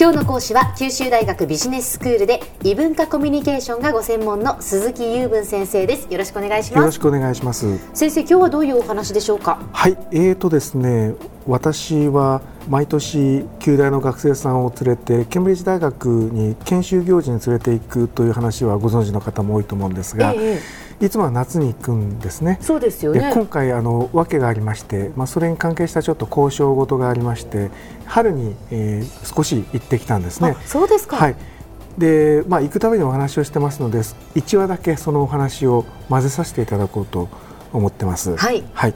今日の講師は九州大学ビジネススクールで異文化コミュニケーションがご専門の鈴木雄文先生です。よろしくお願いします。よろしくお願いします。先生今日はどういうお話でしょうか？はい。えーとですね私は毎年旧大の学生さんを連れてケンブリッジ大学に研修行事に連れていくという話はご存知の方も多いと思うんですが、ええ、いつもは夏に行くんですね。そうですよね今回あの訳がありまして、まあ、それに関係したちょっと交渉事がありまして春に、えー、少し行ってきたんですね。そうですか、はいでまあ、行くためにお話をしてますので1話だけそのお話を混ぜさせていただこうと思ってます。はい、はい、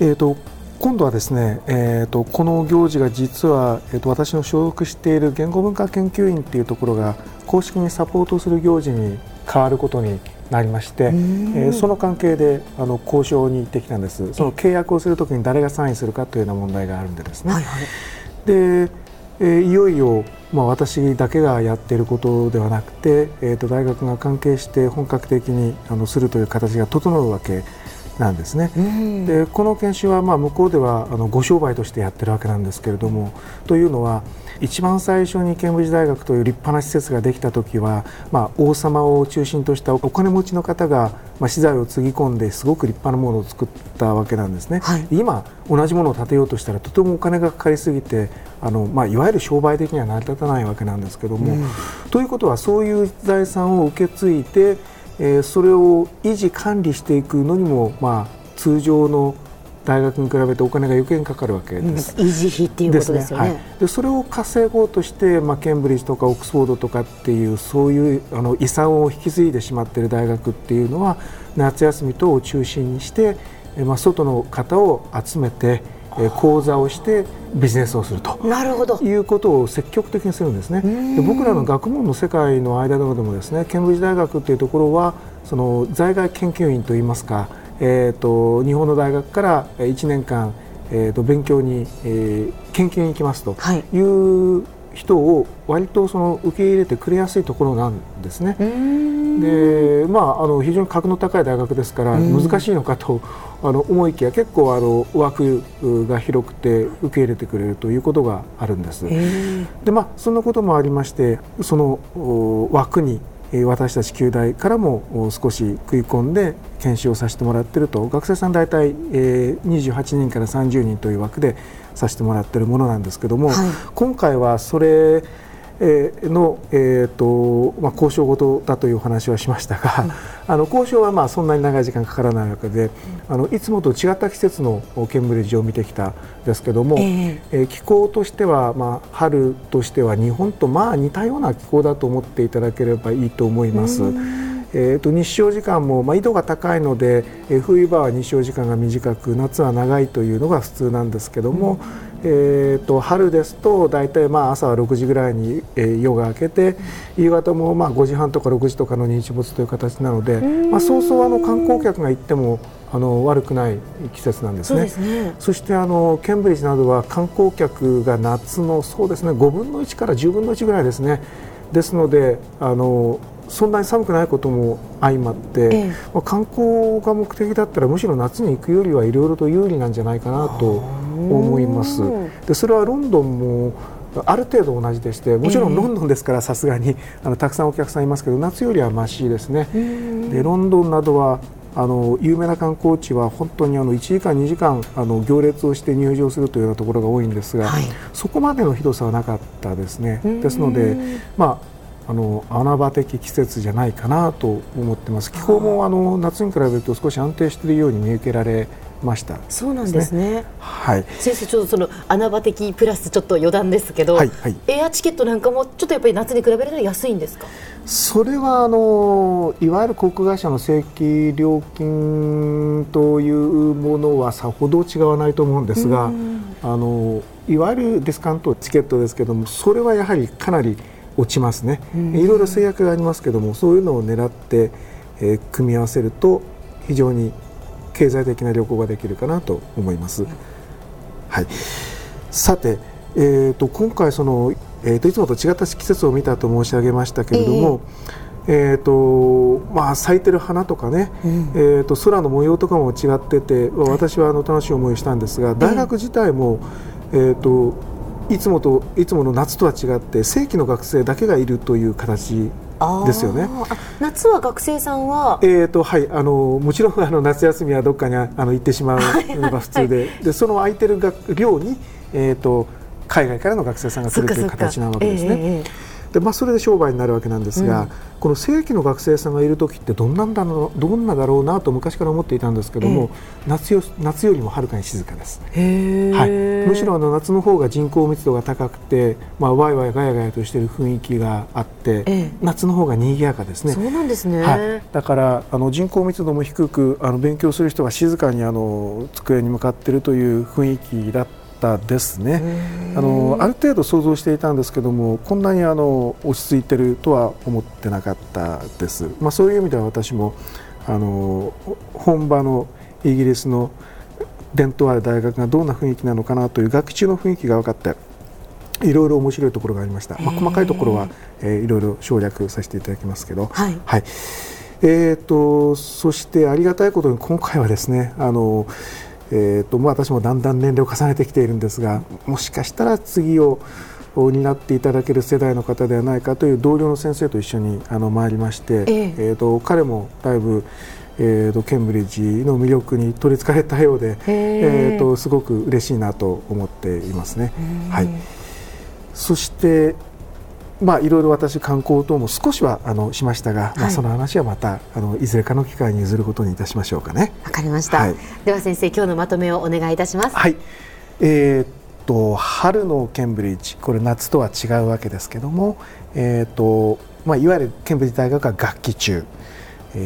えーと今度はですね、えーと、この行事が実は、えーと、私の所属している言語文化研究院というところが公式にサポートする行事に変わることになりまして、えー、その関係であの交渉に行ってきたんです。その契約をするときに誰がサインするかというような問題があるんでですね、はいはい、で、えー、いよいよ、まあ、私だけがやっていることではなくて、えーと大学が関係して本格的にあのするという形が整うわけですなんですね。でこの研修はまあ向こうではあのご商売としてやってるわけなんですけれどもというのは一番最初にケンブリッジ大学という立派な施設ができた時は、まあ、王様を中心としたお金持ちの方が、まあ、資材をつぎ込んですごく立派なものを作ったわけなんですね。はい、今同じものを建てようとしたらとてもお金がかかりすぎてあの、まあ、いわゆる商売的には成り立たないわけなんですけども、うん、ということはそういう財産を受け継いでえー、それを維持管理していくのにも、まあ、通常の大学に比べてお金が余計にかかるわけです。維持費っていうことですよね。で、ねはい、それを稼ごうとして、まあ、ケンブリッジとかオックスフォードとかっていうそういうあの遺産を引き継いでしまっている大学っていうのは夏休み等を中心にして、まあ、外の方を集めて講座をしてビジネスをすると。なるほど。いうことを積極的にするんですね。で僕らの学問の世界の間でもですねケンブリッジ大学というところはその在外研究員といいますか、えーと、日本の大学から1年間、えーと、勉強に、えー、研究に行きますという人を割とその受け入れてくれやすいところなんですね。でまあ、あの非常に格の高い大学ですから難しいのかとあの思いきや結構あの枠が広くて受け入れてくれるということがあるんです。でまあそんなこともありましてその枠に私たち旧大からも少し食い込んで研修をさせてもらっていると学生さん大体28人から30人という枠でさせてもらっているものなんですけども、はい、今回はそれの、えーとまあ、交渉事だという話はしましたが、うん、あの交渉はまあそんなに長い時間かからないわけで、あのいつもと違った季節のケンブリッジを見てきたんですけども、えー、えー、気候としては、まあ、春としては日本とまあ似たような気候だと思っていただければいいと思います。えーと、日照時間も、まあ、緯度が高いので、えー、冬場は日照時間が短く夏は長いというのが普通なんですけども、うん、えーと、春ですと大体まあ朝は6時ぐらいに、えー、夜が明けて夕方もまあ5時半とか6時とかの日没という形なので、まあ、そうそうあの観光客が行ってもあの悪くない季節なんですね。そねそしてあのケンブリッジなどは観光客が夏のそうですね5分の1から10分の1ぐらいですね。ですのであのそんなに寒くないことも相まって、ええ、まあ、観光が目的だったらむしろ夏に行くよりはいろいろと有利なんじゃないかなと思います。でそれはロンドンもある程度同じでしてもちろんロンドンですからさすがにあのたくさんお客さんいますけど夏よりはましいですね。でロンドンなどはあの有名な観光地は本当にあの1時間、2時間あの行列をして入場するというようなところが多いんですが、はい、そこまでのひどさはなかったですね。ですので、まああの穴場的季節じゃないかなと思ってます気候もあの夏に比べると少し安定しているように見受けられました、そうなんですね。はい。先生ちょっとその穴場的プラスちょっと余談ですけど、はいはい、エアチケットなんかもちょっとやっぱり夏に比べると安いんですか？それはあのいわゆる航空会社の正規料金というものはさほど違わないと思うんですが、あのいわゆるディスカウントチケットですけども、それはやはりかなり落ちますね、いろいろ制約がありますけどもそういうのを狙って、えー、組み合わせると非常に経済的な旅行ができるかなと思います。はい、さて、えーと、今回その、えーと、いつもと違った季節を見たと申し上げましたけれども、えー、えーとまあ、咲いてる花とかね、うん、えー、と空の模様とかも違ってて私はあの楽しい思いをしたんですが大学自体も、えー、といつもといつもの夏とは違って正規の学生だけがいるという形ですよね。夏は学生さんは、えーとはい、あのもちろんあの夏休みはどっかにあの行ってしまうのが普通で。はい。はい、でその空いてる寮に、えーと、海外からの学生さんが来るという形なわけですね。でまあ、それで商売になるわけなんですが、うん、この正規の学生さんがいる時ってどんなんだろうどんなだろうなと昔から思っていたんですけども、えー、夏よ夏よりもはるかに静かです、はい、むしろあの夏の方が人口密度が高くて、まあ、わいわいがやがやとしている雰囲気があって、えー、夏の方が賑やかですね。そうなんですね、はい、だからあの人口密度も低くあの勉強する人が静かにあの机に向かっているという雰囲気だったったですね。あのある程度想像していたんですけどもこんなにあの落ち着いてるとは思ってなかったです、まあ、そういう意味では私もあの本場のイギリスの伝統ある大学がどんな雰囲気なのかなという学中の雰囲気が分かっていろいろ面白いところがありました、まあ、細かいところは、えー、いろいろ省略させていただきますけど、はい、はい、えーとそしてありがたいことに今回はですねあのえーとまあ、私もだんだん年齢を重ねてきているんですがもしかしたら次を担っていただける世代の方ではないかという同僚の先生と一緒にあの参りまして、えー、えーと彼もだいぶ、えーと、ケンブリッジの魅力に取りつかれたようで、えーとすごく嬉しいなと思っていますね。はい、そしてまあ、いろいろ私観光等も少しはあのしましたが、はい、まあ、その話はまたあのいずれかの機会に譲ることにいたしましょうかね。わかりました、はい、では先生今日のまとめをお願いいたします。はい、えー、っと春のケンブリッジこれ夏とは違うわけですけども、えー、っとまあ、いわゆるケンブリッジ大学は学期中。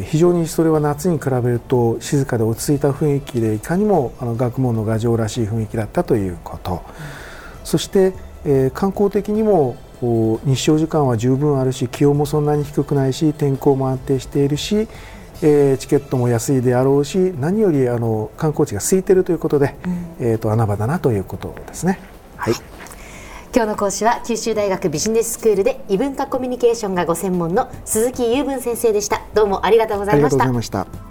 非常にそれは夏に比べると静かで落ち着いた雰囲気でいかにもあの学問の牙城らしい雰囲気だったということ、うん、そして、えー、観光的にも日照時間は十分あるし気温もそんなに低くないし天候も安定しているし、えー、チケットも安いであろうし何よりあの観光地が空いているということで、うん、えーと、穴場だなということですね。はい、今日の講師は九州大学ビジネススクールで異文化コミュニケーションがご専門の鈴木雄文先生でしたどうもありがとうございました。